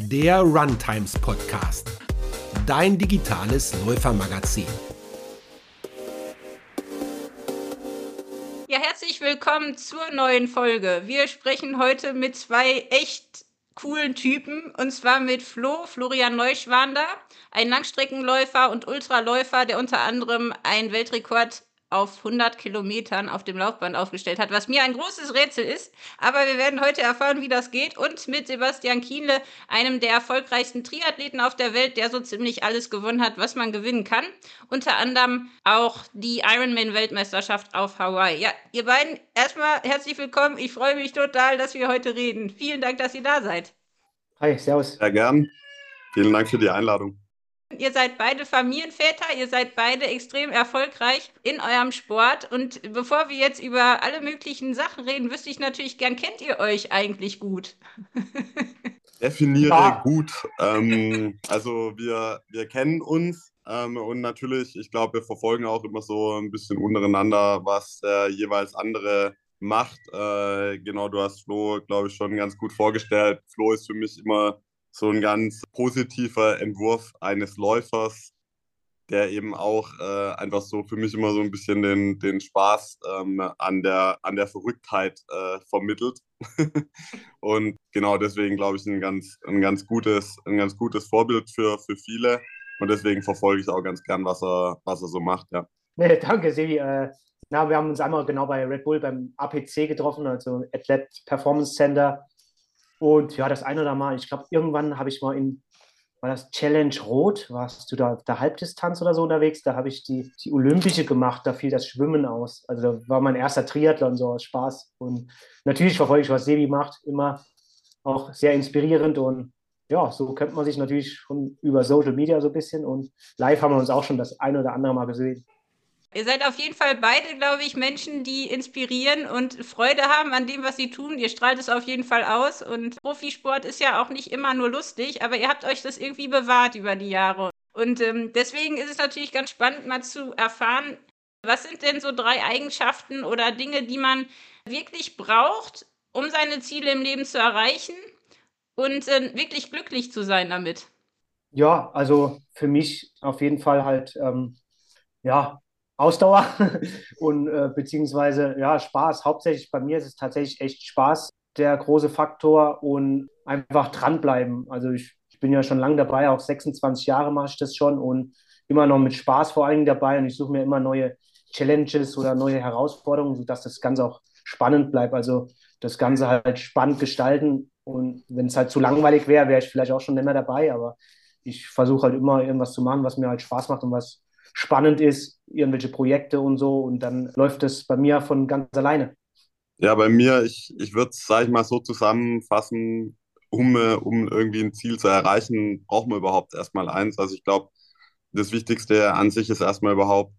der Runtimes Podcast, dein digitales Läufermagazin. Ja, herzlich willkommen zur neuen Folge. Wir sprechen heute mit zwei echt coolen Typen und zwar mit Flo, Florian Neuschwander, ein Langstreckenläufer und Ultraläufer, der unter anderem einen Weltrekord auf 100 Kilometern auf dem Laufband aufgestellt hat, was mir ein großes Rätsel ist. Aber wir werden heute erfahren, wie das geht. Und mit Sebastian Kienle, einem der erfolgreichsten Triathleten auf der Welt, der so ziemlich alles gewonnen hat, was man gewinnen kann. Unter anderem auch die Ironman-Weltmeisterschaft auf Hawaii. Ja, ihr beiden, erstmal herzlich willkommen. Ich freue mich total, dass wir heute reden. Vielen Dank, dass ihr da seid. Hi, servus. Sehr gern. Vielen Dank für die Einladung. Ihr seid beide Familienväter, ihr seid beide extrem erfolgreich in eurem Sport. Und bevor wir jetzt über alle möglichen Sachen reden, wüsste ich natürlich gern, kennt ihr euch eigentlich gut? Definiere ja. gut. Ähm, also wir, wir kennen uns ähm, und natürlich, ich glaube, wir verfolgen auch immer so ein bisschen untereinander, was der jeweils andere macht. Äh, genau, du hast Flo, glaube ich, schon ganz gut vorgestellt. Flo ist für mich immer so ein ganz positiver Entwurf eines Läufers, der eben auch äh, einfach so für mich immer so ein bisschen den, den Spaß ähm, an, der, an der Verrücktheit äh, vermittelt. und genau deswegen glaube ich ein ganz, ein ganz gutes, ein ganz gutes Vorbild für, für viele. Und deswegen verfolge ich auch ganz gern, was er, was er so macht, ja. Nee, danke, Sevi. Äh, na, wir haben uns einmal genau bei Red Bull beim APC getroffen, also Athlet Performance Center. Und ja, das eine oder mal, ich glaube, irgendwann habe ich mal in, war das Challenge Rot, warst du da auf der Halbdistanz oder so unterwegs? Da habe ich die, die Olympische gemacht, da fiel das Schwimmen aus. Also da war mein erster Triathlon so aus Spaß. Und natürlich verfolge ich, was Sebi macht, immer auch sehr inspirierend und ja, so kennt man sich natürlich schon über Social Media so ein bisschen und live haben wir uns auch schon das eine oder andere Mal gesehen. Ihr seid auf jeden Fall beide, glaube ich, Menschen, die inspirieren und Freude haben an dem, was sie tun. Ihr strahlt es auf jeden Fall aus. Und Profisport ist ja auch nicht immer nur lustig, aber ihr habt euch das irgendwie bewahrt über die Jahre. Und ähm, deswegen ist es natürlich ganz spannend, mal zu erfahren, was sind denn so drei Eigenschaften oder Dinge, die man wirklich braucht, um seine Ziele im Leben zu erreichen und äh, wirklich glücklich zu sein damit? Ja, also für mich auf jeden Fall halt, ähm, ja, Ausdauer und äh, beziehungsweise ja, Spaß. Hauptsächlich bei mir ist es tatsächlich echt Spaß, der große Faktor und einfach dranbleiben. Also ich, ich bin ja schon lange dabei, auch 26 Jahre mache ich das schon und immer noch mit Spaß vor allen Dingen dabei und ich suche mir immer neue Challenges oder neue Herausforderungen, sodass das Ganze auch spannend bleibt. Also das Ganze halt spannend gestalten und wenn es halt zu langweilig wäre, wäre ich vielleicht auch schon nicht mehr dabei, aber ich versuche halt immer irgendwas zu machen, was mir halt Spaß macht und was spannend ist, irgendwelche Projekte und so. Und dann läuft es bei mir von ganz alleine. Ja, bei mir, ich, ich würde es, sage ich mal, so zusammenfassen, um, um irgendwie ein Ziel zu erreichen, braucht man überhaupt erstmal eins. Also ich glaube, das Wichtigste an sich ist erstmal überhaupt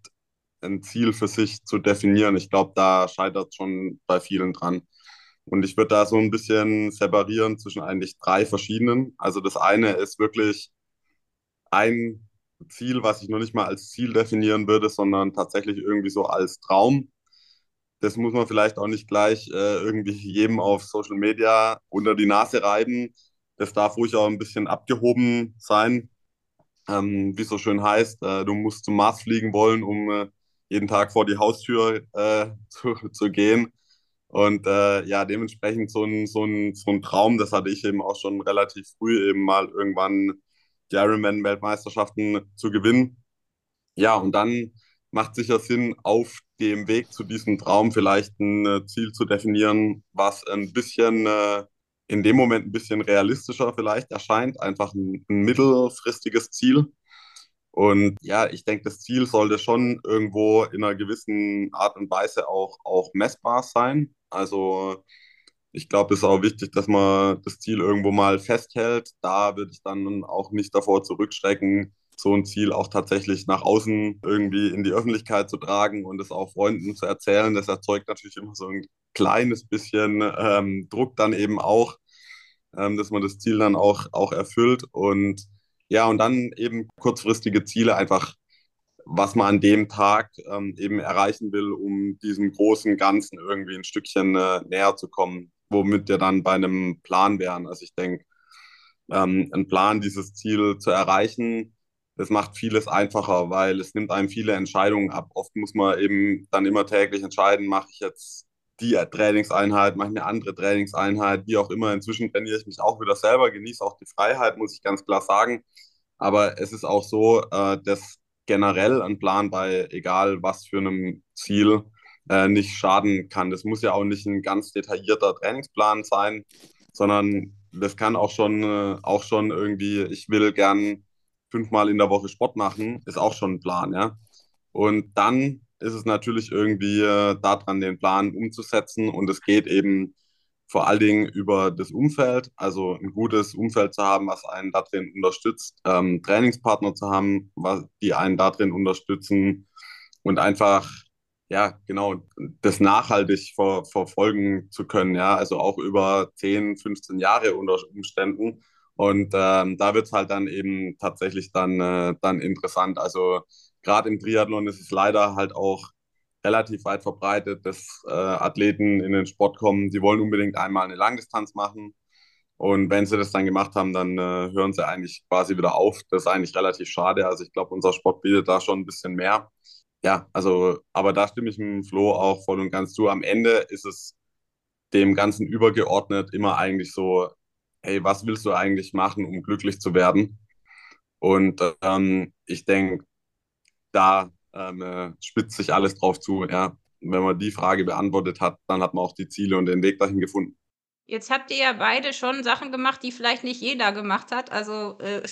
ein Ziel für sich zu definieren. Ich glaube, da scheitert schon bei vielen dran. Und ich würde da so ein bisschen separieren zwischen eigentlich drei verschiedenen. Also das eine ist wirklich ein Ziel, was ich noch nicht mal als Ziel definieren würde, sondern tatsächlich irgendwie so als Traum. Das muss man vielleicht auch nicht gleich äh, irgendwie jedem auf Social Media unter die Nase reiben. Das darf ruhig auch ein bisschen abgehoben sein. Ähm, wie es so schön heißt, äh, du musst zum Mars fliegen wollen, um äh, jeden Tag vor die Haustür äh, zu, zu gehen. Und äh, ja, dementsprechend so ein, so, ein, so ein Traum, das hatte ich eben auch schon relativ früh eben mal irgendwann die Ironman-Weltmeisterschaften zu gewinnen. Ja, und dann macht sicher Sinn, auf dem Weg zu diesem Traum vielleicht ein äh, Ziel zu definieren, was ein bisschen äh, in dem Moment ein bisschen realistischer vielleicht erscheint, einfach ein, ein mittelfristiges Ziel. Und ja, ich denke, das Ziel sollte schon irgendwo in einer gewissen Art und Weise auch, auch messbar sein. Also ich glaube, es ist auch wichtig, dass man das Ziel irgendwo mal festhält. Da würde ich dann auch nicht davor zurückschrecken, so ein Ziel auch tatsächlich nach außen irgendwie in die Öffentlichkeit zu tragen und es auch Freunden zu erzählen. Das erzeugt natürlich immer so ein kleines bisschen ähm, Druck dann eben auch, ähm, dass man das Ziel dann auch, auch erfüllt. Und ja, und dann eben kurzfristige Ziele einfach was man an dem Tag ähm, eben erreichen will, um diesem großen Ganzen irgendwie ein Stückchen äh, näher zu kommen womit wir dann bei einem Plan wären. Also ich denke, ähm, einen Plan, dieses Ziel zu erreichen. Das macht vieles einfacher, weil es nimmt einem viele Entscheidungen ab. Oft muss man eben dann immer täglich entscheiden, mache ich jetzt die Trainingseinheit, mache ich eine andere Trainingseinheit, wie auch immer. Inzwischen trainiere ich mich auch wieder selber, genieße auch die Freiheit, muss ich ganz klar sagen. Aber es ist auch so, äh, dass generell ein Plan bei egal was für einem Ziel äh, nicht schaden kann. Das muss ja auch nicht ein ganz detaillierter Trainingsplan sein, sondern das kann auch schon, äh, auch schon irgendwie, ich will gern fünfmal in der Woche Sport machen, ist auch schon ein Plan, ja. Und dann ist es natürlich irgendwie äh, daran, den Plan umzusetzen und es geht eben vor allen Dingen über das Umfeld, also ein gutes Umfeld zu haben, was einen darin unterstützt, ähm, Trainingspartner zu haben, was, die einen darin unterstützen und einfach, ja, genau, das nachhaltig ver verfolgen zu können, ja, also auch über 10, 15 Jahre unter Umständen. Und ähm, da wird es halt dann eben tatsächlich dann, äh, dann interessant. Also gerade im Triathlon ist es leider halt auch relativ weit verbreitet, dass äh, Athleten in den Sport kommen, sie wollen unbedingt einmal eine Langdistanz machen. Und wenn sie das dann gemacht haben, dann äh, hören sie eigentlich quasi wieder auf. Das ist eigentlich relativ schade. Also ich glaube, unser Sport bietet da schon ein bisschen mehr. Ja, also, aber da stimme ich mit Flo auch voll und ganz zu. Am Ende ist es dem Ganzen übergeordnet immer eigentlich so, hey, was willst du eigentlich machen, um glücklich zu werden? Und ähm, ich denke, da ähm, äh, spitzt sich alles drauf zu. Ja. Wenn man die Frage beantwortet hat, dann hat man auch die Ziele und den Weg dahin gefunden. Jetzt habt ihr ja beide schon Sachen gemacht, die vielleicht nicht jeder gemacht hat. Also äh,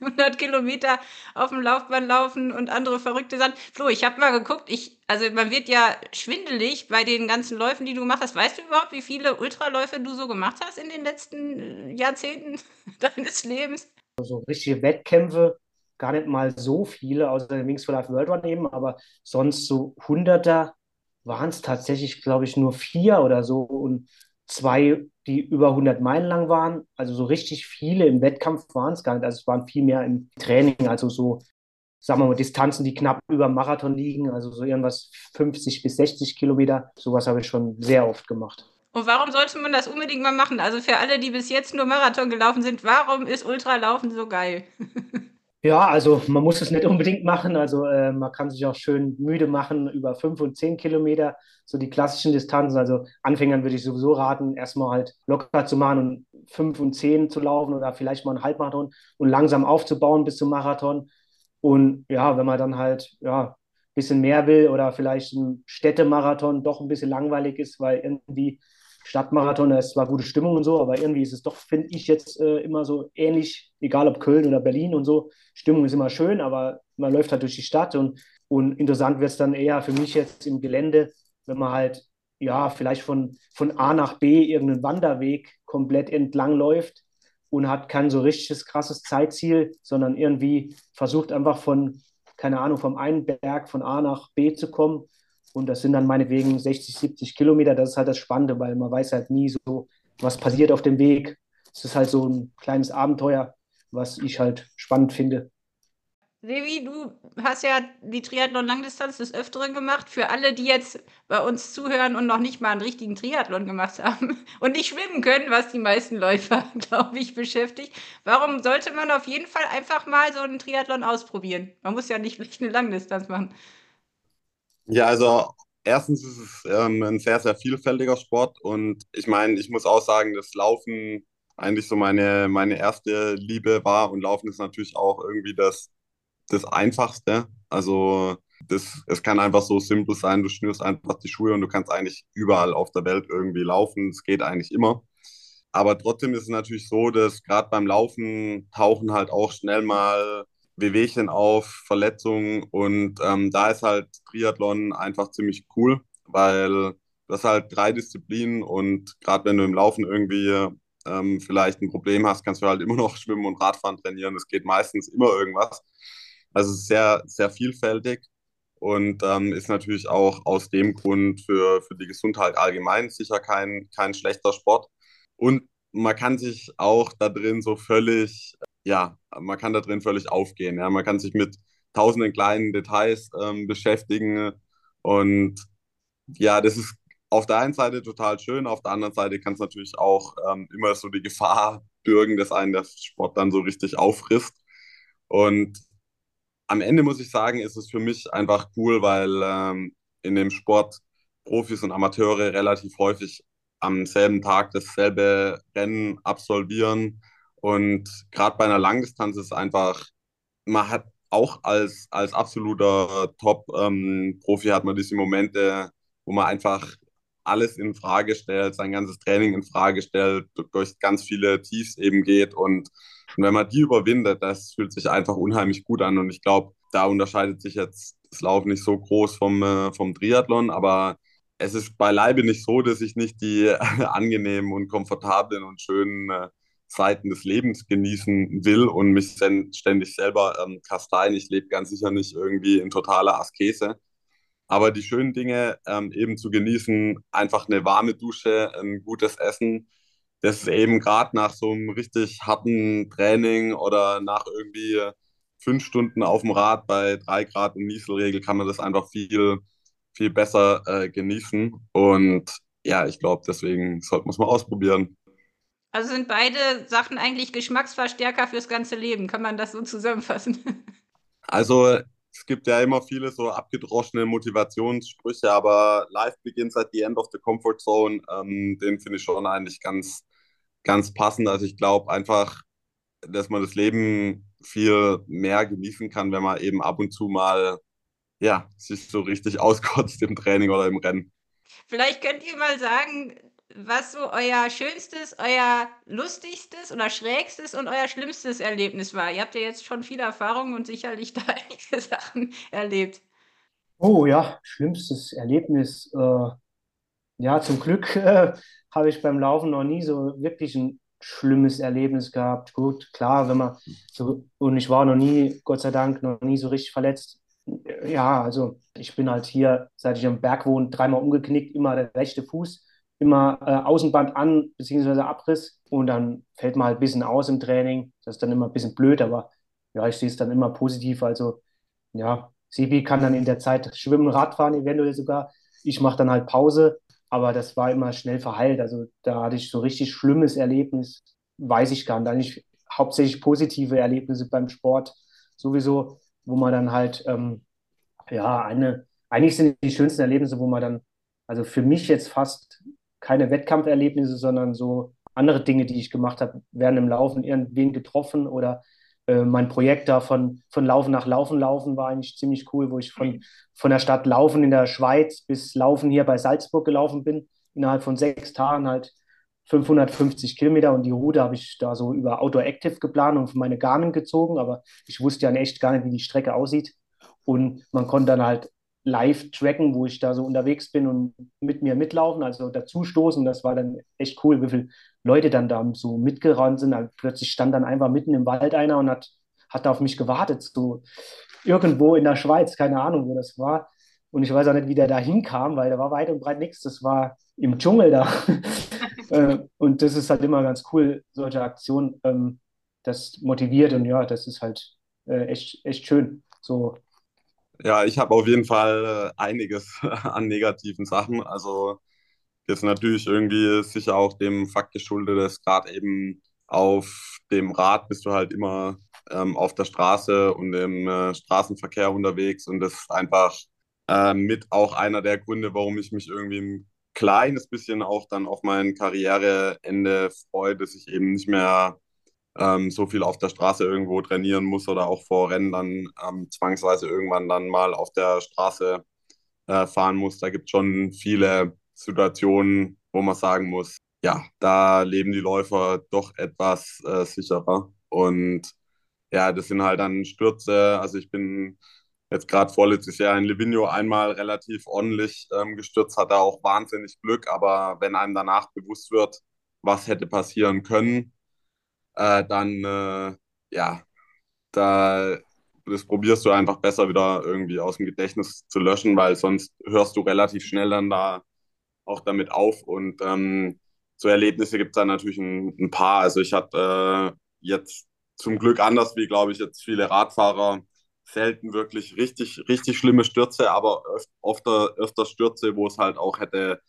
100 Kilometer auf dem Laufband laufen und andere verrückte Sachen. Flo, ich habe mal geguckt, ich, also man wird ja schwindelig bei den ganzen Läufen, die du gemacht hast. Weißt du überhaupt, wie viele Ultraläufe du so gemacht hast in den letzten äh, Jahrzehnten deines Lebens? So richtige Wettkämpfe gar nicht mal so viele, außer der Wings for Life World Run eben, aber sonst so Hunderter waren es tatsächlich, glaube ich, nur vier oder so und zwei, die über 100 Meilen lang waren. Also so richtig viele im Wettkampf waren es gar nicht. Also es waren viel mehr im Training, also so, sagen wir mal, Distanzen, die knapp über Marathon liegen, also so irgendwas 50 bis 60 Kilometer. Sowas habe ich schon sehr oft gemacht. Und warum sollte man das unbedingt mal machen? Also für alle, die bis jetzt nur Marathon gelaufen sind, warum ist Ultralaufen so geil? Ja, also man muss es nicht unbedingt machen. Also äh, man kann sich auch schön müde machen über fünf und zehn Kilometer, so die klassischen Distanzen. Also Anfängern würde ich sowieso raten, erstmal halt locker zu machen und fünf und zehn zu laufen oder vielleicht mal einen Halbmarathon und langsam aufzubauen bis zum Marathon. Und ja, wenn man dann halt ja ein bisschen mehr will oder vielleicht ein Städtemarathon doch ein bisschen langweilig ist, weil irgendwie Stadtmarathon, da ist zwar gute Stimmung und so, aber irgendwie ist es doch, finde ich, jetzt äh, immer so ähnlich, egal ob Köln oder Berlin und so. Stimmung ist immer schön, aber man läuft halt durch die Stadt und, und interessant wird es dann eher für mich jetzt im Gelände, wenn man halt, ja, vielleicht von, von A nach B irgendeinen Wanderweg komplett entlang läuft und hat kein so richtiges krasses Zeitziel, sondern irgendwie versucht einfach von, keine Ahnung, vom einen Berg von A nach B zu kommen und das sind dann meinetwegen 60, 70 Kilometer. Das ist halt das Spannende, weil man weiß halt nie so, was passiert auf dem Weg. Es ist halt so ein kleines Abenteuer, was ich halt spannend finde. Sevi, du hast ja die Triathlon-Langdistanz des Öfteren gemacht. Für alle, die jetzt bei uns zuhören und noch nicht mal einen richtigen Triathlon gemacht haben und nicht schwimmen können, was die meisten Läufer, glaube ich, beschäftigt. Warum sollte man auf jeden Fall einfach mal so einen Triathlon ausprobieren? Man muss ja nicht eine Langdistanz machen. Ja, also erstens ist es ähm, ein sehr, sehr vielfältiger Sport und ich meine, ich muss auch sagen, dass Laufen eigentlich so meine, meine erste Liebe war und Laufen ist natürlich auch irgendwie das, das Einfachste. Also das, es kann einfach so simpel sein, du schnürst einfach die Schuhe und du kannst eigentlich überall auf der Welt irgendwie laufen. Es geht eigentlich immer. Aber trotzdem ist es natürlich so, dass gerade beim Laufen tauchen halt auch schnell mal Wehwehchen auf, Verletzungen und ähm, da ist halt Triathlon einfach ziemlich cool, weil du hast halt drei Disziplinen und gerade wenn du im Laufen irgendwie ähm, vielleicht ein Problem hast, kannst du halt immer noch Schwimmen und Radfahren trainieren. Es geht meistens immer irgendwas. Also sehr, sehr vielfältig und ähm, ist natürlich auch aus dem Grund für, für die Gesundheit allgemein sicher kein, kein schlechter Sport. Und man kann sich auch da drin so völlig ja, man kann da drin völlig aufgehen. Ja. Man kann sich mit tausenden kleinen Details ähm, beschäftigen und ja, das ist auf der einen Seite total schön, auf der anderen Seite kann es natürlich auch ähm, immer so die Gefahr bürgen, dass einen der Sport dann so richtig auffrisst. Und am Ende muss ich sagen, ist es für mich einfach cool, weil ähm, in dem Sport Profis und Amateure relativ häufig am selben Tag dasselbe Rennen absolvieren. Und gerade bei einer Langdistanz ist einfach, man hat auch als, als absoluter Top-Profi ähm, hat man diese Momente, wo man einfach alles in Frage stellt, sein ganzes Training in Frage stellt, durch ganz viele Tiefs eben geht. Und, und wenn man die überwindet, das fühlt sich einfach unheimlich gut an. Und ich glaube, da unterscheidet sich jetzt das Laufen nicht so groß vom, äh, vom Triathlon, aber es ist beileibe nicht so, dass ich nicht die angenehmen und komfortablen und schönen äh, Seiten des Lebens genießen will und mich ständig selber ähm, kasteien. Ich lebe ganz sicher nicht irgendwie in totaler Askese. Aber die schönen Dinge ähm, eben zu genießen, einfach eine warme Dusche, ein gutes Essen, das ist eben gerade nach so einem richtig harten Training oder nach irgendwie fünf Stunden auf dem Rad bei drei Grad und Nieselregel kann man das einfach viel, viel besser äh, genießen. Und ja, ich glaube, deswegen sollte man es mal ausprobieren. Also sind beide Sachen eigentlich Geschmacksverstärker fürs ganze Leben. Kann man das so zusammenfassen? Also es gibt ja immer viele so abgedroschene Motivationssprüche, aber Life begins at the end of the comfort zone. Ähm, den finde ich schon eigentlich ganz, ganz passend. Also ich glaube einfach, dass man das Leben viel mehr genießen kann, wenn man eben ab und zu mal ja, sich so richtig auskotzt im Training oder im Rennen. Vielleicht könnt ihr mal sagen, was so euer schönstes, euer lustigstes oder schrägstes und euer schlimmstes Erlebnis war. Ihr habt ja jetzt schon viele Erfahrungen und sicherlich da einige Sachen erlebt. Oh ja, schlimmstes Erlebnis. Äh, ja, zum Glück äh, habe ich beim Laufen noch nie so wirklich ein schlimmes Erlebnis gehabt. Gut, klar, wenn man so, und ich war noch nie, Gott sei Dank, noch nie so richtig verletzt. Ja, also ich bin halt hier, seit ich am Berg wohne, dreimal umgeknickt, immer der rechte Fuß immer äh, Außenband an, beziehungsweise Abriss und dann fällt man halt ein bisschen aus im Training. Das ist dann immer ein bisschen blöd, aber ja, ich sehe es dann immer positiv. Also ja, Sebi kann dann in der Zeit schwimmen, Radfahren eventuell sogar. Ich mache dann halt Pause, aber das war immer schnell verheilt. Also da hatte ich so richtig schlimmes Erlebnis, weiß ich gar nicht. Eigentlich hauptsächlich positive Erlebnisse beim Sport sowieso, wo man dann halt, ähm, ja, eine, eigentlich sind die schönsten Erlebnisse, wo man dann, also für mich jetzt fast keine Wettkampferlebnisse, sondern so andere Dinge, die ich gemacht habe, während im Laufen irgendwen getroffen oder äh, mein Projekt da von, von Laufen nach Laufen laufen war eigentlich ziemlich cool, wo ich von, von der Stadt Laufen in der Schweiz bis Laufen hier bei Salzburg gelaufen bin. Innerhalb von sechs Tagen halt 550 Kilometer und die Route habe ich da so über Outdoor Active geplant und für meine Garmin gezogen, aber ich wusste ja echt gar nicht, wie die Strecke aussieht. Und man konnte dann halt live tracken, wo ich da so unterwegs bin und mit mir mitlaufen, also dazustoßen. Das war dann echt cool, wie viele Leute dann da so mitgerannt sind. Also plötzlich stand dann einfach mitten im Wald einer und hat, hat auf mich gewartet, so irgendwo in der Schweiz, keine Ahnung, wo das war. Und ich weiß auch nicht, wie der da hinkam, weil da war weit und breit nichts. Das war im Dschungel da. Äh, und das ist halt immer ganz cool, solche Aktionen. Ähm, das motiviert und ja, das ist halt äh, echt, echt schön. So ja, ich habe auf jeden Fall äh, einiges an negativen Sachen. Also ist natürlich irgendwie sicher auch dem Fakt geschuldet, dass gerade eben auf dem Rad bist du halt immer ähm, auf der Straße und im äh, Straßenverkehr unterwegs und das ist einfach äh, mit auch einer der Gründe, warum ich mich irgendwie ein kleines bisschen auch dann auf mein Karriereende freue, dass ich eben nicht mehr ähm, so viel auf der Straße irgendwo trainieren muss oder auch vor Rennen dann ähm, zwangsweise irgendwann dann mal auf der Straße äh, fahren muss. Da gibt es schon viele Situationen, wo man sagen muss, ja, da leben die Läufer doch etwas äh, sicherer. Und ja, das sind halt dann Stürze. Also ich bin jetzt gerade vorletztes Jahr in Livigno einmal relativ ordentlich ähm, gestürzt, hatte auch wahnsinnig Glück, aber wenn einem danach bewusst wird, was hätte passieren können, äh, dann äh, ja, da das probierst du einfach besser wieder irgendwie aus dem Gedächtnis zu löschen, weil sonst hörst du relativ schnell dann da auch damit auf. Und ähm, so Erlebnisse gibt es dann natürlich ein, ein, paar. Also ich hatte äh, jetzt zum Glück anders wie, glaube ich, jetzt viele Radfahrer selten wirklich richtig, richtig schlimme Stürze, aber öf öfter, öfter Stürze, wo es halt auch hätte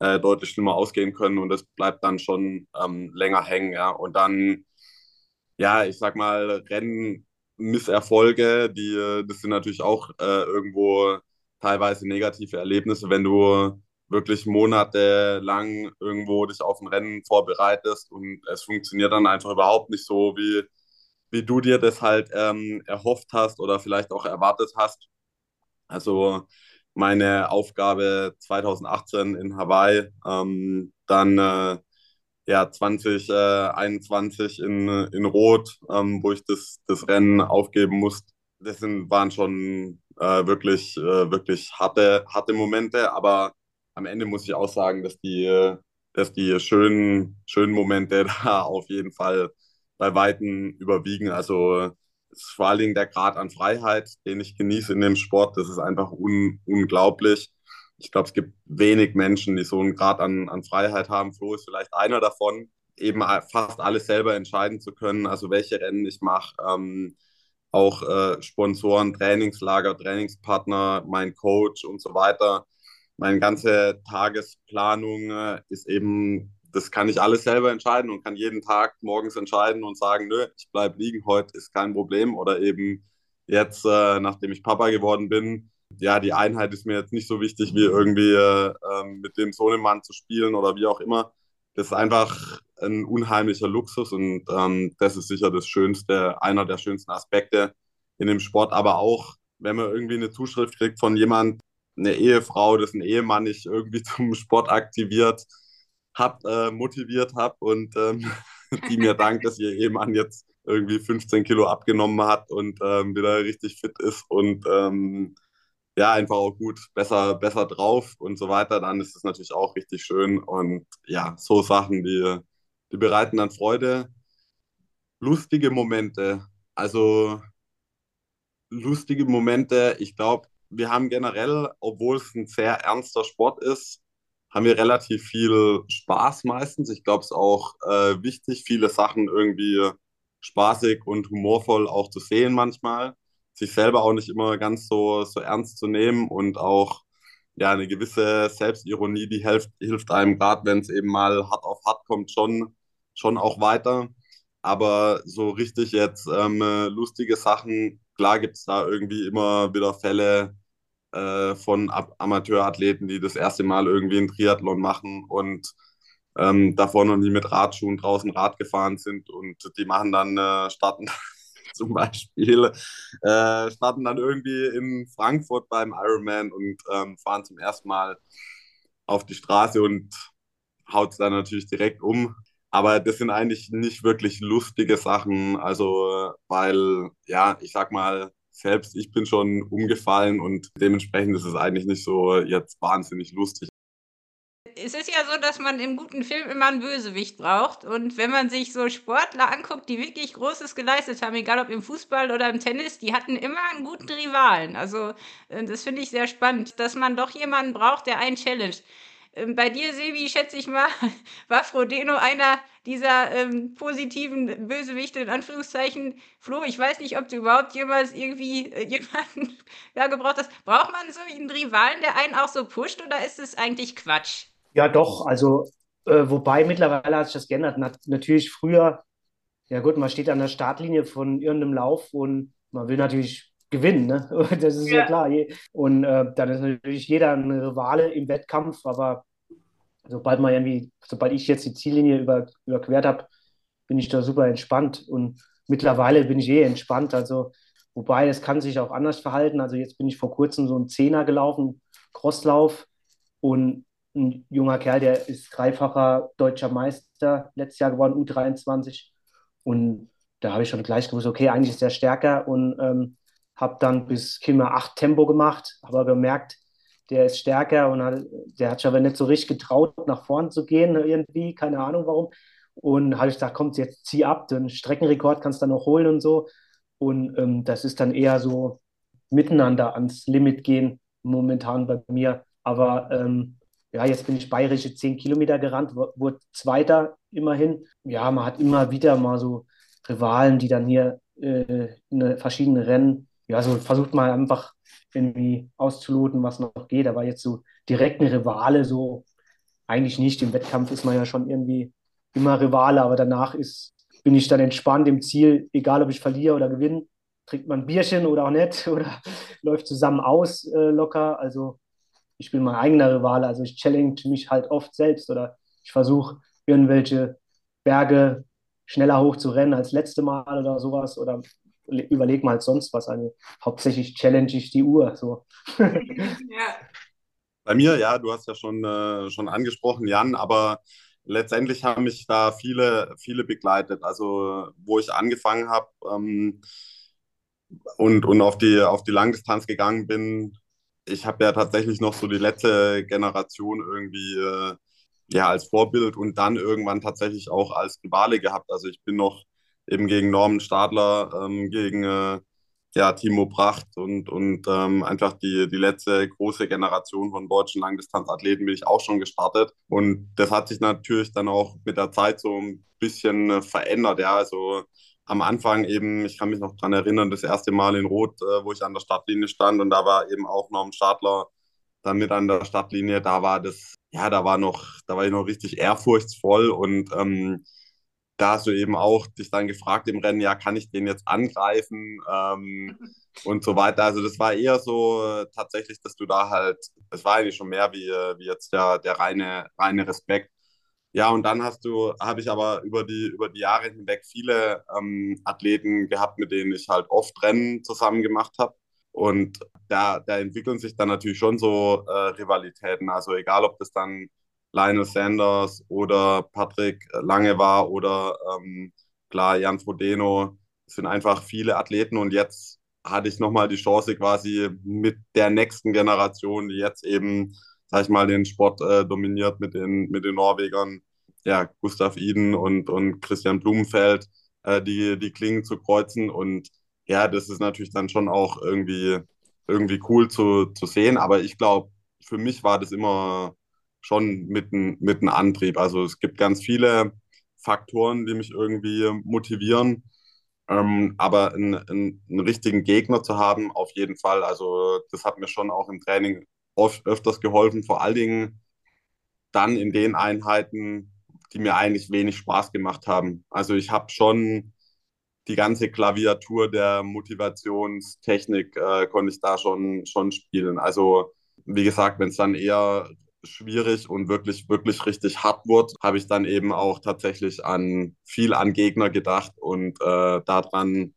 äh, deutlich schlimmer ausgehen können und das bleibt dann schon ähm, länger hängen. Ja. Und dann, ja, ich sag mal, Rennmisserfolge, die, das sind natürlich auch äh, irgendwo teilweise negative Erlebnisse, wenn du wirklich monatelang irgendwo dich auf ein Rennen vorbereitest und es funktioniert dann einfach überhaupt nicht so, wie, wie du dir das halt ähm, erhofft hast oder vielleicht auch erwartet hast. Also meine Aufgabe 2018 in Hawaii, ähm, dann äh, ja 2021 in, in Rot, ähm, wo ich das, das Rennen aufgeben musste. Das sind, waren schon äh, wirklich, äh, wirklich harte, harte Momente, aber am Ende muss ich auch sagen, dass die, dass die schönen, schönen Momente da auf jeden Fall bei Weitem überwiegen. Also es ist vor allen Dingen der Grad an Freiheit, den ich genieße in dem Sport. Das ist einfach un unglaublich. Ich glaube, es gibt wenig Menschen, die so einen Grad an, an Freiheit haben. Flo ist vielleicht einer davon, eben fast alles selber entscheiden zu können, also welche Rennen ich mache. Ähm, auch äh, Sponsoren, Trainingslager, Trainingspartner, mein Coach und so weiter. Meine ganze Tagesplanung äh, ist eben das kann ich alles selber entscheiden und kann jeden Tag morgens entscheiden und sagen, nö, ich bleibe liegen, heute ist kein Problem. Oder eben jetzt, äh, nachdem ich Papa geworden bin, ja, die Einheit ist mir jetzt nicht so wichtig, wie irgendwie äh, ähm, mit dem Sohnemann zu spielen oder wie auch immer. Das ist einfach ein unheimlicher Luxus und ähm, das ist sicher das Schönste, einer der schönsten Aspekte in dem Sport. Aber auch, wenn man irgendwie eine Zuschrift kriegt von jemand, eine Ehefrau, das ein Ehemann nicht irgendwie zum Sport aktiviert, hab, äh, motiviert habe und ähm, die mir dankt, dass ihr Ehemann jetzt irgendwie 15 Kilo abgenommen hat und ähm, wieder richtig fit ist und ähm, ja, einfach auch gut, besser, besser drauf und so weiter, dann ist es natürlich auch richtig schön. Und ja, so Sachen, die, die bereiten dann Freude. Lustige Momente, also lustige Momente, ich glaube, wir haben generell, obwohl es ein sehr ernster Sport ist, haben wir relativ viel Spaß meistens. Ich glaube, es ist auch äh, wichtig, viele Sachen irgendwie spaßig und humorvoll auch zu sehen manchmal. Sich selber auch nicht immer ganz so, so ernst zu nehmen und auch ja, eine gewisse Selbstironie, die hilft, hilft einem gerade, wenn es eben mal hart auf hart kommt, schon, schon auch weiter. Aber so richtig jetzt ähm, lustige Sachen, klar gibt es da irgendwie immer wieder Fälle, äh, von Ab Amateurathleten, die das erste Mal irgendwie einen Triathlon machen und ähm, davor noch nie mit Radschuhen draußen Rad gefahren sind und die machen dann, äh, starten zum Beispiel, äh, starten dann irgendwie in Frankfurt beim Ironman und ähm, fahren zum ersten Mal auf die Straße und haut es dann natürlich direkt um. Aber das sind eigentlich nicht wirklich lustige Sachen. Also, weil, ja, ich sag mal, selbst ich bin schon umgefallen und dementsprechend ist es eigentlich nicht so jetzt wahnsinnig lustig. Es ist ja so, dass man im guten Film immer einen Bösewicht braucht. Und wenn man sich so Sportler anguckt, die wirklich Großes geleistet haben, egal ob im Fußball oder im Tennis, die hatten immer einen guten Rivalen. Also äh, das finde ich sehr spannend, dass man doch jemanden braucht, der einen challenge. Ähm, bei dir, Silvi, schätze ich mal, war Frodeno einer dieser ähm, positiven Bösewichte, in Anführungszeichen. Flo, ich weiß nicht, ob du überhaupt jemals irgendwie äh, jemanden ja, gebraucht hast. Braucht man so einen Rivalen, der einen auch so pusht, oder ist es eigentlich Quatsch? Ja, doch. Also, äh, wobei mittlerweile hat sich das geändert. Nat natürlich früher, ja gut, man steht an der Startlinie von irgendeinem Lauf und man will natürlich gewinnen, ne? Das ist ja, ja klar. Und äh, dann ist natürlich jeder ein Rivale im Wettkampf, aber sobald man irgendwie, sobald ich jetzt die Ziellinie über, überquert habe, bin ich da super entspannt. Und mittlerweile bin ich eh entspannt. Also, wobei es kann sich auch anders verhalten. Also jetzt bin ich vor kurzem so einen Zehner gelaufen, Crosslauf. Und ein junger Kerl, der ist dreifacher deutscher Meister letztes Jahr geworden, U23. Und da habe ich schon gleich gewusst, okay, eigentlich ist der stärker und ähm, habe dann bis Kimmer 8 Tempo gemacht, aber gemerkt, der ist stärker und hat, der hat sich aber nicht so richtig getraut, nach vorn zu gehen, irgendwie, keine Ahnung warum. Und habe ich gesagt, komm, jetzt zieh ab, den Streckenrekord kannst du dann noch holen und so. Und ähm, das ist dann eher so miteinander ans Limit gehen, momentan bei mir. Aber ähm, ja, jetzt bin ich bayerische 10 Kilometer gerannt, wurde Zweiter immerhin. Ja, man hat immer wieder mal so Rivalen, die dann hier äh, in verschiedenen Rennen, ja, so versucht man einfach irgendwie auszuloten, was noch geht. Aber jetzt so direkt eine Rivale, so eigentlich nicht. Im Wettkampf ist man ja schon irgendwie immer Rivale, aber danach ist, bin ich dann entspannt im Ziel, egal ob ich verliere oder gewinne, trinkt man ein Bierchen oder auch nicht oder läuft zusammen aus äh, locker. Also ich bin mein eigener Rivale, also ich challenge mich halt oft selbst oder ich versuche irgendwelche Berge schneller hoch zu rennen als letzte Mal oder sowas oder überleg mal halt sonst was. Also hauptsächlich challenge ich die Uhr. So. ja. Bei mir, ja, du hast ja schon, äh, schon angesprochen, Jan, aber letztendlich haben mich da viele, viele begleitet. Also, wo ich angefangen habe ähm, und, und auf die, auf die Langdistanz gegangen bin, ich habe ja tatsächlich noch so die letzte Generation irgendwie äh, ja, als Vorbild und dann irgendwann tatsächlich auch als Rivale gehabt. Also ich bin noch eben gegen Norman Stadler, ähm, gegen äh, ja, Timo Pracht und, und ähm, einfach die, die letzte große Generation von deutschen Langdistanzathleten bin ich auch schon gestartet. Und das hat sich natürlich dann auch mit der Zeit so ein bisschen äh, verändert. Ja, also am Anfang eben, ich kann mich noch daran erinnern, das erste Mal in Rot, äh, wo ich an der Startlinie stand und da war eben auch Norman Stadler dann mit an der Startlinie. Da war das, ja, da war noch, da war ich noch richtig ehrfurchtsvoll und ähm, da hast du eben auch dich dann gefragt im Rennen, ja, kann ich den jetzt angreifen ähm, und so weiter. Also das war eher so äh, tatsächlich, dass du da halt, es war eigentlich schon mehr wie, äh, wie jetzt der, der reine, reine Respekt. Ja, und dann hast du, habe ich aber über die, über die Jahre hinweg viele ähm, Athleten gehabt, mit denen ich halt oft Rennen zusammen gemacht habe. Und da, da entwickeln sich dann natürlich schon so äh, Rivalitäten. Also egal, ob das dann Lionel Sanders oder Patrick Lange war oder ähm, klar Jan Frodeno. Es sind einfach viele Athleten und jetzt hatte ich nochmal die Chance quasi mit der nächsten Generation, die jetzt eben, sag ich mal, den Sport äh, dominiert mit den, mit den Norwegern, ja, Gustav Iden und, und Christian Blumenfeld, äh, die, die Klingen zu kreuzen und ja, das ist natürlich dann schon auch irgendwie, irgendwie cool zu, zu sehen, aber ich glaube, für mich war das immer schon mit einem Antrieb. Also es gibt ganz viele Faktoren, die mich irgendwie motivieren. Ähm, aber einen, einen, einen, richtigen Gegner zu haben, auf jeden Fall. Also das hat mir schon auch im Training oft, öfters geholfen, vor allen Dingen dann in den Einheiten, die mir eigentlich wenig Spaß gemacht haben. Also ich habe schon die ganze Klaviatur der Motivationstechnik äh, konnte ich da schon, schon spielen. Also wie gesagt, wenn es dann eher schwierig und wirklich, wirklich richtig hart wird, habe ich dann eben auch tatsächlich an viel an Gegner gedacht und äh, daran,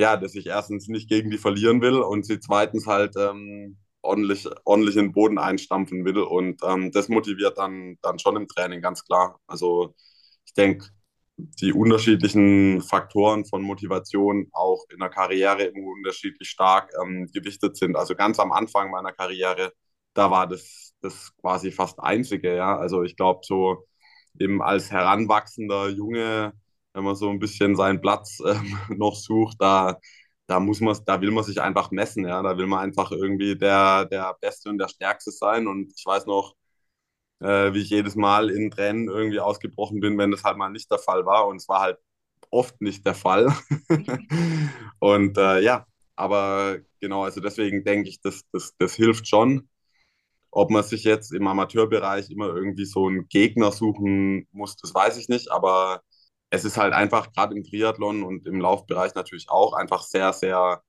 ja, dass ich erstens nicht gegen die verlieren will und sie zweitens halt ähm, ordentlich, ordentlich in den Boden einstampfen will. Und ähm, das motiviert dann, dann schon im Training, ganz klar. Also ich denke, die unterschiedlichen Faktoren von Motivation auch in der Karriere immer unterschiedlich stark ähm, gewichtet sind. Also ganz am Anfang meiner Karriere, da war das das quasi fast einzige, ja. Also ich glaube, so eben als heranwachsender Junge, wenn man so ein bisschen seinen Platz ähm, noch sucht, da, da muss man, da will man sich einfach messen, ja. Da will man einfach irgendwie der, der Beste und der Stärkste sein. Und ich weiß noch, äh, wie ich jedes Mal in Tränen irgendwie ausgebrochen bin, wenn das halt mal nicht der Fall war. Und es war halt oft nicht der Fall. und äh, ja, aber genau, also deswegen denke ich, das, das, das hilft schon. Ob man sich jetzt im Amateurbereich immer irgendwie so einen Gegner suchen muss, das weiß ich nicht. Aber es ist halt einfach gerade im Triathlon und im Laufbereich natürlich auch einfach sehr, sehr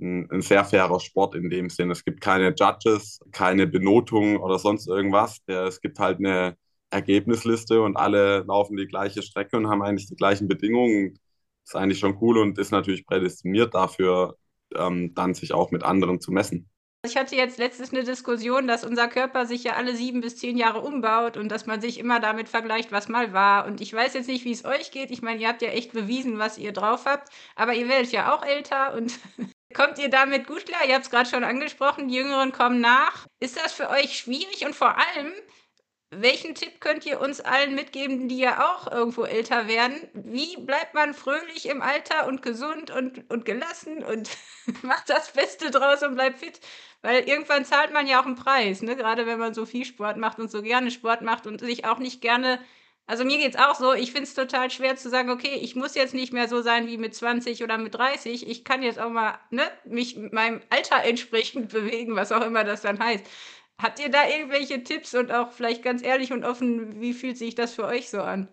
ein, ein sehr fairer Sport in dem Sinn. Es gibt keine Judges, keine Benotung oder sonst irgendwas. es gibt halt eine Ergebnisliste und alle laufen die gleiche Strecke und haben eigentlich die gleichen Bedingungen. Ist eigentlich schon cool und ist natürlich prädestiniert dafür, ähm, dann sich auch mit anderen zu messen. Ich hatte jetzt letztens eine Diskussion, dass unser Körper sich ja alle sieben bis zehn Jahre umbaut und dass man sich immer damit vergleicht, was mal war. Und ich weiß jetzt nicht, wie es euch geht. Ich meine, ihr habt ja echt bewiesen, was ihr drauf habt, aber ihr werdet ja auch älter und kommt ihr damit gut klar? Ihr habt es gerade schon angesprochen, die Jüngeren kommen nach. Ist das für euch schwierig und vor allem, welchen Tipp könnt ihr uns allen mitgeben, die ja auch irgendwo älter werden? Wie bleibt man fröhlich im Alter und gesund und, und gelassen und macht das Beste draus und bleibt fit? Weil irgendwann zahlt man ja auch einen Preis, ne? gerade wenn man so viel Sport macht und so gerne Sport macht und sich auch nicht gerne. Also mir geht es auch so, ich finde es total schwer zu sagen, okay, ich muss jetzt nicht mehr so sein wie mit 20 oder mit 30. Ich kann jetzt auch mal ne, mich meinem Alter entsprechend bewegen, was auch immer das dann heißt. Habt ihr da irgendwelche Tipps und auch vielleicht ganz ehrlich und offen, wie fühlt sich das für euch so an?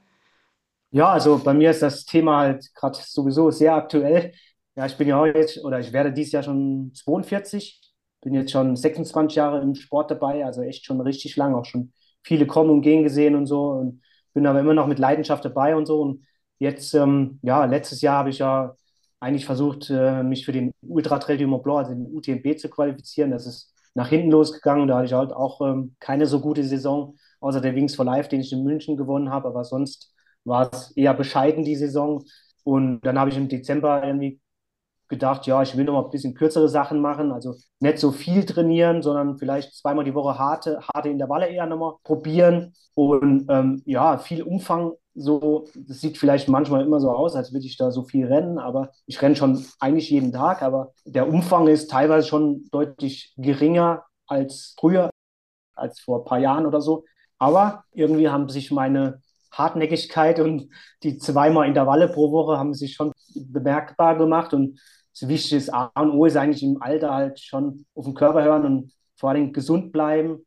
Ja, also bei mir ist das Thema halt gerade sowieso sehr aktuell. Ja, ich bin ja heute oder ich werde dieses Jahr schon 42, bin jetzt schon 26 Jahre im Sport dabei, also echt schon richtig lang, auch schon viele kommen und gehen gesehen und so und bin aber immer noch mit Leidenschaft dabei und so. Und jetzt, ähm, ja, letztes Jahr habe ich ja eigentlich versucht, äh, mich für den Ultra Trail du Mont Blanc, also den UTMB zu qualifizieren. Das ist nach hinten losgegangen. Da hatte ich halt auch ähm, keine so gute Saison, außer der Wings for Life, den ich in München gewonnen habe. Aber sonst war es eher bescheiden, die Saison. Und dann habe ich im Dezember irgendwie gedacht, ja, ich will noch mal ein bisschen kürzere Sachen machen, also nicht so viel trainieren, sondern vielleicht zweimal die Woche harte, harte Intervalle eher nochmal probieren und ähm, ja, viel Umfang so, das sieht vielleicht manchmal immer so aus, als würde ich da so viel rennen, aber ich renne schon eigentlich jeden Tag, aber der Umfang ist teilweise schon deutlich geringer als früher, als vor ein paar Jahren oder so. Aber irgendwie haben sich meine Hartnäckigkeit und die zweimal Intervalle pro Woche haben sich schon bemerkbar gemacht. Und das Wichtige A und O ist eigentlich im Alter halt schon auf den Körper hören und vor allem gesund bleiben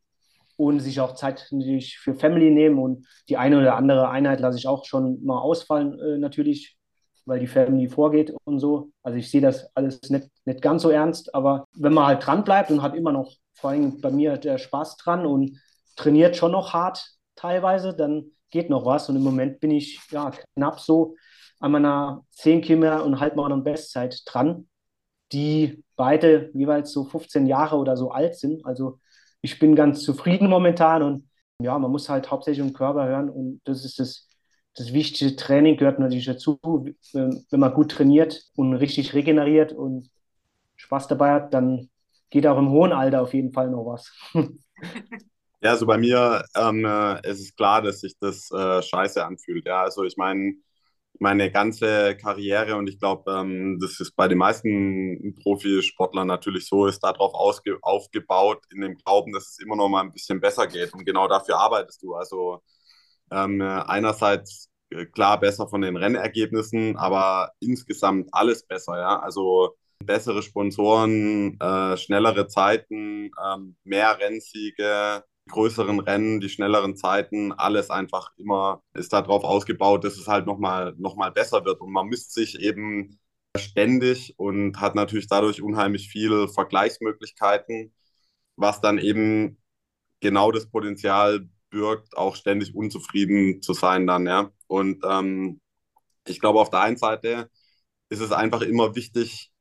und sich auch Zeit natürlich für Family nehmen. Und die eine oder andere Einheit lasse ich auch schon mal ausfallen, äh, natürlich, weil die Family vorgeht und so. Also ich sehe das alles nicht, nicht ganz so ernst, aber wenn man halt dran bleibt und hat immer noch vor allem bei mir der Spaß dran und trainiert schon noch hart teilweise, dann geht noch was. Und im Moment bin ich ja knapp so an meiner 10 Kilometer und Halbmarathon Bestzeit dran, die beide jeweils so 15 Jahre oder so alt sind. Also ich bin ganz zufrieden momentan und ja, man muss halt hauptsächlich um den Körper hören und das ist das, das wichtige Training gehört natürlich dazu, wenn man gut trainiert und richtig regeneriert und Spaß dabei hat, dann geht auch im hohen Alter auf jeden Fall noch was. Ja, also bei mir ähm, äh, es ist klar, dass sich das äh, scheiße anfühlt. Ja, also ich meine, meine ganze Karriere und ich glaube, ähm, das ist bei den meisten Profisportlern natürlich so, ist darauf aufgebaut, in dem Glauben, dass es immer noch mal ein bisschen besser geht. Und genau dafür arbeitest du. Also ähm, einerseits äh, klar besser von den Rennergebnissen, aber insgesamt alles besser. Ja, also bessere Sponsoren, äh, schnellere Zeiten, ähm, mehr Rennsiege größeren Rennen, die schnelleren Zeiten, alles einfach immer ist darauf ausgebaut, dass es halt nochmal noch mal besser wird. Und man misst sich eben ständig und hat natürlich dadurch unheimlich viele Vergleichsmöglichkeiten, was dann eben genau das Potenzial birgt, auch ständig unzufrieden zu sein dann, ja. Und ähm, ich glaube, auf der einen Seite ist es einfach immer wichtig,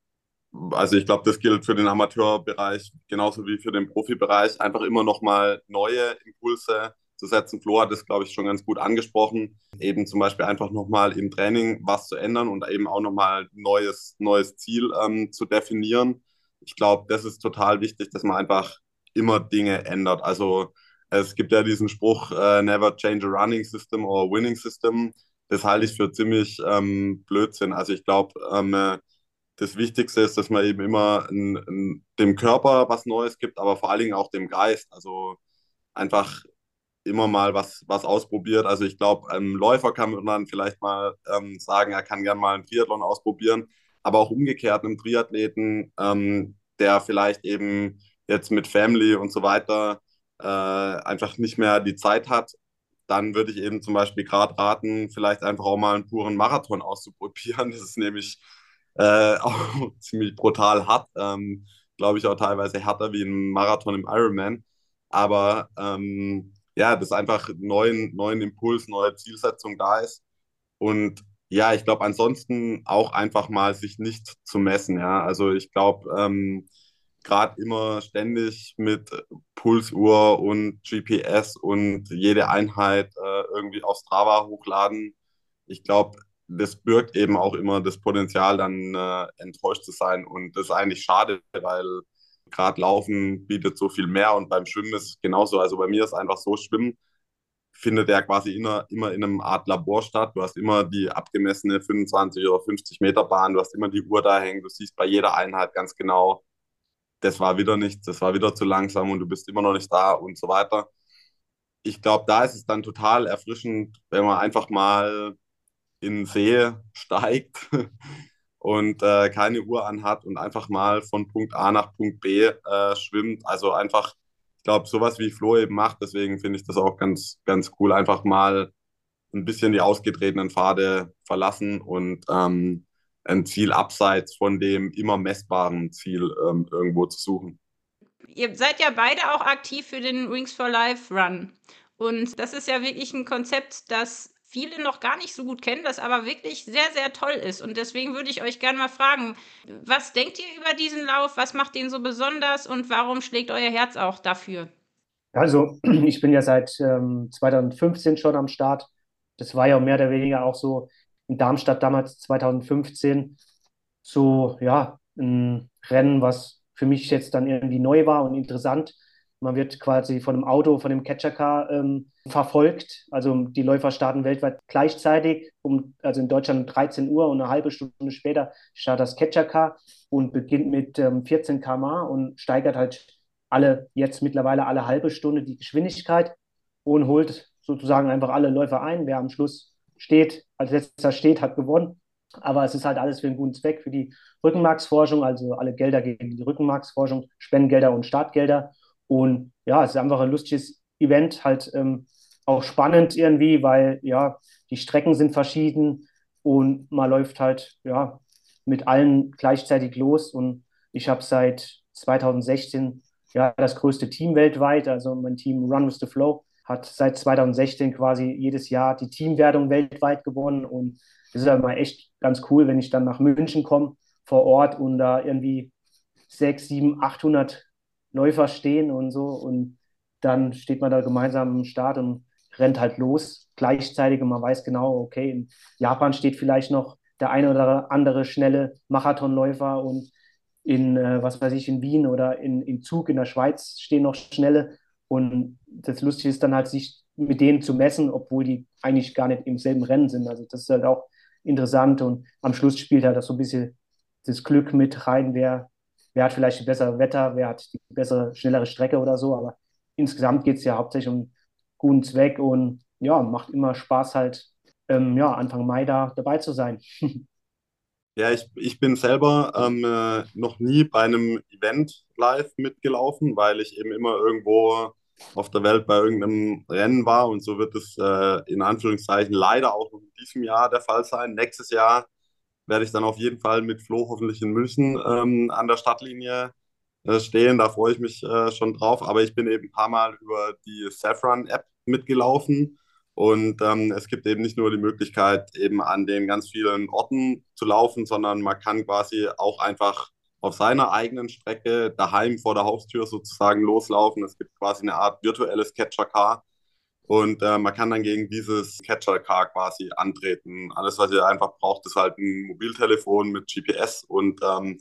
also ich glaube, das gilt für den Amateurbereich genauso wie für den Profibereich, einfach immer noch mal neue Impulse zu setzen. Flo hat das, glaube ich, schon ganz gut angesprochen. Eben zum Beispiel einfach noch mal im Training was zu ändern und eben auch noch mal ein neues, neues Ziel ähm, zu definieren. Ich glaube, das ist total wichtig, dass man einfach immer Dinge ändert. Also es gibt ja diesen Spruch, äh, never change a running system or a winning system. Das halte ich für ziemlich ähm, Blödsinn. Also ich glaube, ähm, das Wichtigste ist, dass man eben immer in, in dem Körper was Neues gibt, aber vor allen Dingen auch dem Geist. Also einfach immer mal was, was ausprobiert. Also ich glaube, ein Läufer kann man dann vielleicht mal ähm, sagen, er kann gerne mal einen Triathlon ausprobieren, aber auch umgekehrt einem Triathleten, ähm, der vielleicht eben jetzt mit Family und so weiter äh, einfach nicht mehr die Zeit hat, dann würde ich eben zum Beispiel gerade raten, vielleicht einfach auch mal einen puren Marathon auszuprobieren. Das ist nämlich äh, auch ziemlich brutal hart. Ähm, Glaube ich auch teilweise härter wie ein Marathon im Ironman. Aber ähm, ja, dass einfach neuen, neuen Impuls, neue Zielsetzung da ist. Und ja, ich glaube ansonsten auch einfach mal sich nicht zu messen. Ja, also ich glaube, ähm, gerade immer ständig mit Pulsuhr und GPS und jede Einheit äh, irgendwie auf Strava hochladen. Ich glaube, das birgt eben auch immer das Potenzial, dann äh, enttäuscht zu sein. Und das ist eigentlich schade, weil gerade Laufen bietet so viel mehr und beim Schwimmen ist es genauso. Also bei mir ist einfach so, Schwimmen findet ja quasi immer, immer in einem Art Labor statt. Du hast immer die abgemessene 25 oder 50 Meter Bahn, du hast immer die Uhr da hängen, du siehst bei jeder Einheit ganz genau, das war wieder nichts, das war wieder zu langsam und du bist immer noch nicht da und so weiter. Ich glaube, da ist es dann total erfrischend, wenn man einfach mal in den See steigt und äh, keine Uhr anhat und einfach mal von Punkt A nach Punkt B äh, schwimmt. Also einfach ich glaube, sowas wie Flo eben macht, deswegen finde ich das auch ganz, ganz cool, einfach mal ein bisschen die ausgetretenen Pfade verlassen und ähm, ein Ziel abseits von dem immer messbaren Ziel ähm, irgendwo zu suchen. Ihr seid ja beide auch aktiv für den Wings for Life Run. Und das ist ja wirklich ein Konzept, das viele noch gar nicht so gut kennen, das aber wirklich sehr, sehr toll ist. Und deswegen würde ich euch gerne mal fragen, was denkt ihr über diesen Lauf? Was macht den so besonders und warum schlägt euer Herz auch dafür? Also, ich bin ja seit ähm, 2015 schon am Start. Das war ja mehr oder weniger auch so in Darmstadt damals 2015 so, ja, ein Rennen, was für mich jetzt dann irgendwie neu war und interessant. Man wird quasi von einem Auto, von dem Catcher-Car ähm, verfolgt. Also die Läufer starten weltweit gleichzeitig, um, also in Deutschland um 13 Uhr und eine halbe Stunde später startet das Catcher-Car und beginnt mit ähm, 14 km und steigert halt alle, jetzt mittlerweile alle halbe Stunde die Geschwindigkeit und holt sozusagen einfach alle Läufer ein. Wer am Schluss steht, als letzter steht, hat gewonnen. Aber es ist halt alles für einen guten Zweck, für die Rückenmarksforschung, also alle Gelder gegen die Rückenmarksforschung, Spendengelder und Startgelder. Und ja, es ist einfach ein lustiges Event, halt ähm, auch spannend irgendwie, weil ja, die Strecken sind verschieden und man läuft halt ja mit allen gleichzeitig los. Und ich habe seit 2016 ja das größte Team weltweit, also mein Team Run with the Flow, hat seit 2016 quasi jedes Jahr die Teamwertung weltweit gewonnen und es ist mal echt ganz cool, wenn ich dann nach München komme vor Ort und da irgendwie sechs, sieben, 800 Läufer stehen und so. Und dann steht man da gemeinsam am Start und rennt halt los gleichzeitig und man weiß genau, okay, in Japan steht vielleicht noch der eine oder andere schnelle Marathonläufer und in, äh, was weiß ich, in Wien oder in, in Zug in der Schweiz stehen noch schnelle. Und das Lustige ist dann halt, sich mit denen zu messen, obwohl die eigentlich gar nicht im selben Rennen sind. Also das ist halt auch interessant und am Schluss spielt halt das so ein bisschen das Glück mit rein, wer, wer hat vielleicht bessere Wetter, wer hat die bessere, schnellere Strecke oder so, aber insgesamt geht es ja hauptsächlich um guten Zweck und ja, macht immer Spaß halt, ähm, ja, Anfang Mai da dabei zu sein. Ja, ich, ich bin selber ähm, äh, noch nie bei einem Event live mitgelaufen, weil ich eben immer irgendwo auf der Welt bei irgendeinem Rennen war und so wird es äh, in Anführungszeichen leider auch in diesem Jahr der Fall sein. Nächstes Jahr werde ich dann auf jeden Fall mit Flo hoffentlich in München ähm, an der Stadtlinie äh, stehen. Da freue ich mich äh, schon drauf. Aber ich bin eben ein paar Mal über die Saffron-App mitgelaufen. Und ähm, es gibt eben nicht nur die Möglichkeit, eben an den ganz vielen Orten zu laufen, sondern man kann quasi auch einfach auf seiner eigenen Strecke daheim vor der Haustür sozusagen loslaufen. Es gibt quasi eine Art virtuelles Catcher-Car und äh, man kann dann gegen dieses Catcher-Car quasi antreten. Alles, was ihr einfach braucht, ist halt ein Mobiltelefon mit GPS und ähm,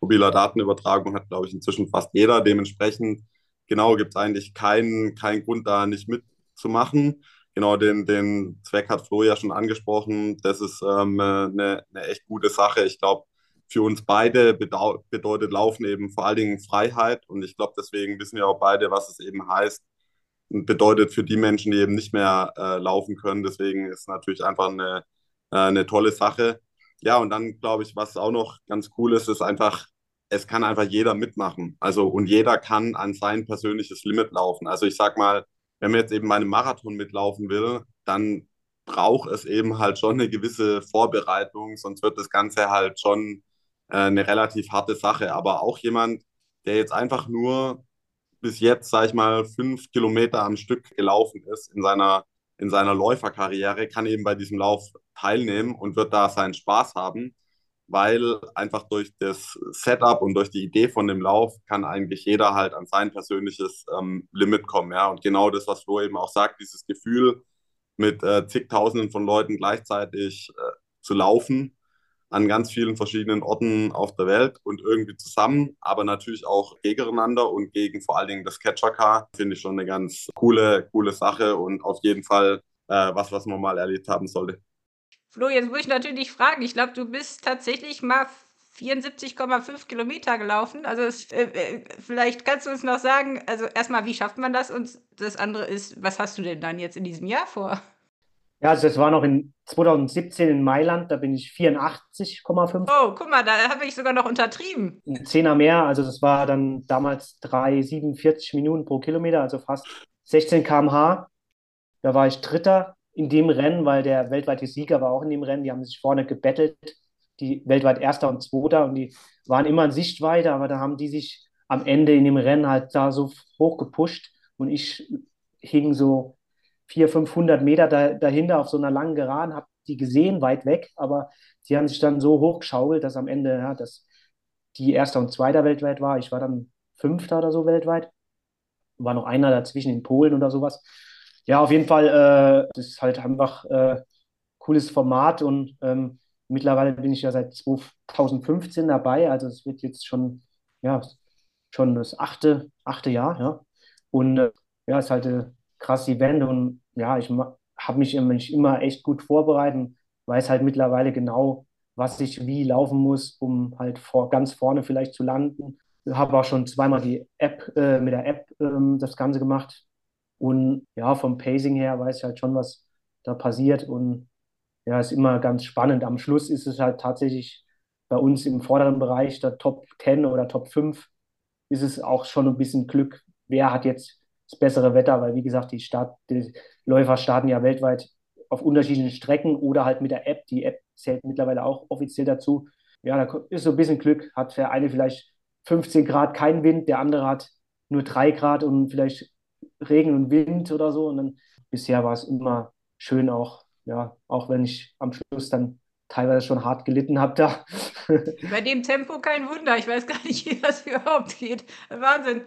mobiler Datenübertragung hat, glaube ich, inzwischen fast jeder. Dementsprechend, genau, gibt es eigentlich keinen kein Grund, da nicht mitzumachen. Genau, den, den Zweck hat Flo ja schon angesprochen. Das ist ähm, eine, eine echt gute Sache. Ich glaube, für uns beide bedeutet Laufen eben vor allen Dingen Freiheit. Und ich glaube, deswegen wissen wir auch beide, was es eben heißt. Bedeutet für die Menschen, die eben nicht mehr äh, laufen können. Deswegen ist es natürlich einfach eine, äh, eine tolle Sache. Ja, und dann glaube ich, was auch noch ganz cool ist, ist einfach, es kann einfach jeder mitmachen. Also, und jeder kann an sein persönliches Limit laufen. Also, ich sag mal, wenn man jetzt eben bei einem Marathon mitlaufen will, dann braucht es eben halt schon eine gewisse Vorbereitung, sonst wird das Ganze halt schon äh, eine relativ harte Sache. Aber auch jemand, der jetzt einfach nur bis jetzt, sag ich mal, fünf Kilometer am Stück gelaufen ist in seiner, in seiner Läuferkarriere, kann eben bei diesem Lauf teilnehmen und wird da seinen Spaß haben, weil einfach durch das Setup und durch die Idee von dem Lauf kann eigentlich jeder halt an sein persönliches ähm, Limit kommen. Ja? Und genau das, was Flo eben auch sagt, dieses Gefühl, mit äh, zigtausenden von Leuten gleichzeitig äh, zu laufen, an ganz vielen verschiedenen Orten auf der Welt und irgendwie zusammen, aber natürlich auch gegeneinander und gegen vor allen Dingen das Catcher-Car. Finde ich schon eine ganz coole, coole Sache und auf jeden Fall äh, was, was man mal erlebt haben sollte. Flo, jetzt muss ich natürlich fragen. Ich glaube, du bist tatsächlich mal 74,5 Kilometer gelaufen. Also es, äh, äh, vielleicht kannst du uns noch sagen, also erstmal, wie schafft man das? Und das andere ist, was hast du denn dann jetzt in diesem Jahr vor? Ja, also das war noch in 2017 in Mailand, da bin ich 84,5. Oh, guck mal, da habe ich sogar noch untertrieben. Ein Zehner mehr, also das war dann damals 3,47 Minuten pro Kilometer, also fast 16 km/h. Da war ich Dritter in dem Rennen, weil der weltweite Sieger war auch in dem Rennen. Die haben sich vorne gebettelt, die weltweit Erster und Zweiter und die waren immer in Sichtweite, aber da haben die sich am Ende in dem Rennen halt da so hoch gepusht und ich hing so 400, 500 Meter da, dahinter auf so einer langen Geraden, habe die gesehen, weit weg, aber sie haben sich dann so hochgeschaukelt, dass am Ende ja, dass die Erster und Zweiter weltweit war. Ich war dann Fünfter oder so weltweit. War noch einer dazwischen in Polen oder sowas. Ja, auf jeden Fall, äh, das ist halt einfach äh, cooles Format und ähm, mittlerweile bin ich ja seit 2015 dabei, also es wird jetzt schon, ja, schon das achte, achte Jahr, ja. Und äh, ja, es ist halt ein krasses Event und ja, ich habe mich immer, immer echt gut vorbereitet, weiß halt mittlerweile genau, was ich wie laufen muss, um halt vor, ganz vorne vielleicht zu landen. Habe auch schon zweimal die App, äh, mit der App ähm, das Ganze gemacht. Und ja, vom Pacing her weiß ich halt schon, was da passiert. Und ja, ist immer ganz spannend. Am Schluss ist es halt tatsächlich bei uns im vorderen Bereich, der Top 10 oder Top 5, ist es auch schon ein bisschen Glück, wer hat jetzt das bessere Wetter, weil wie gesagt, die, Start, die Läufer starten ja weltweit auf unterschiedlichen Strecken oder halt mit der App. Die App zählt mittlerweile auch offiziell dazu. Ja, da ist so ein bisschen Glück. Hat der eine vielleicht 15 Grad kein Wind, der andere hat nur 3 Grad und vielleicht Regen und Wind oder so. Und dann bisher war es immer schön auch, ja, auch wenn ich am Schluss dann teilweise schon hart gelitten habe da. Bei dem Tempo kein Wunder. Ich weiß gar nicht, wie das überhaupt geht. Wahnsinn.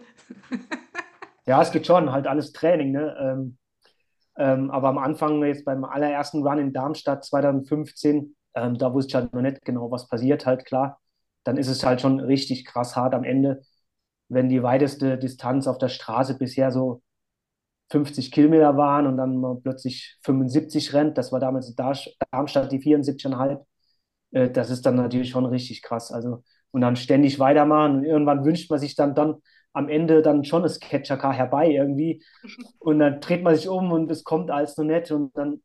Ja, es geht schon, halt alles Training. Ne? Ähm, ähm, aber am Anfang, jetzt beim allerersten Run in Darmstadt 2015, ähm, da wusste ich halt noch nicht genau, was passiert, halt klar. Dann ist es halt schon richtig krass hart am Ende, wenn die weiteste Distanz auf der Straße bisher so 50 Kilometer waren und dann mal plötzlich 75 rennt. Das war damals in Darmstadt die 74,5. Äh, das ist dann natürlich schon richtig krass. Also, und dann ständig weitermachen. Und irgendwann wünscht man sich dann, dann am Ende dann schon das Catcher-Car herbei irgendwie. Und dann dreht man sich um und es kommt alles noch nett und dann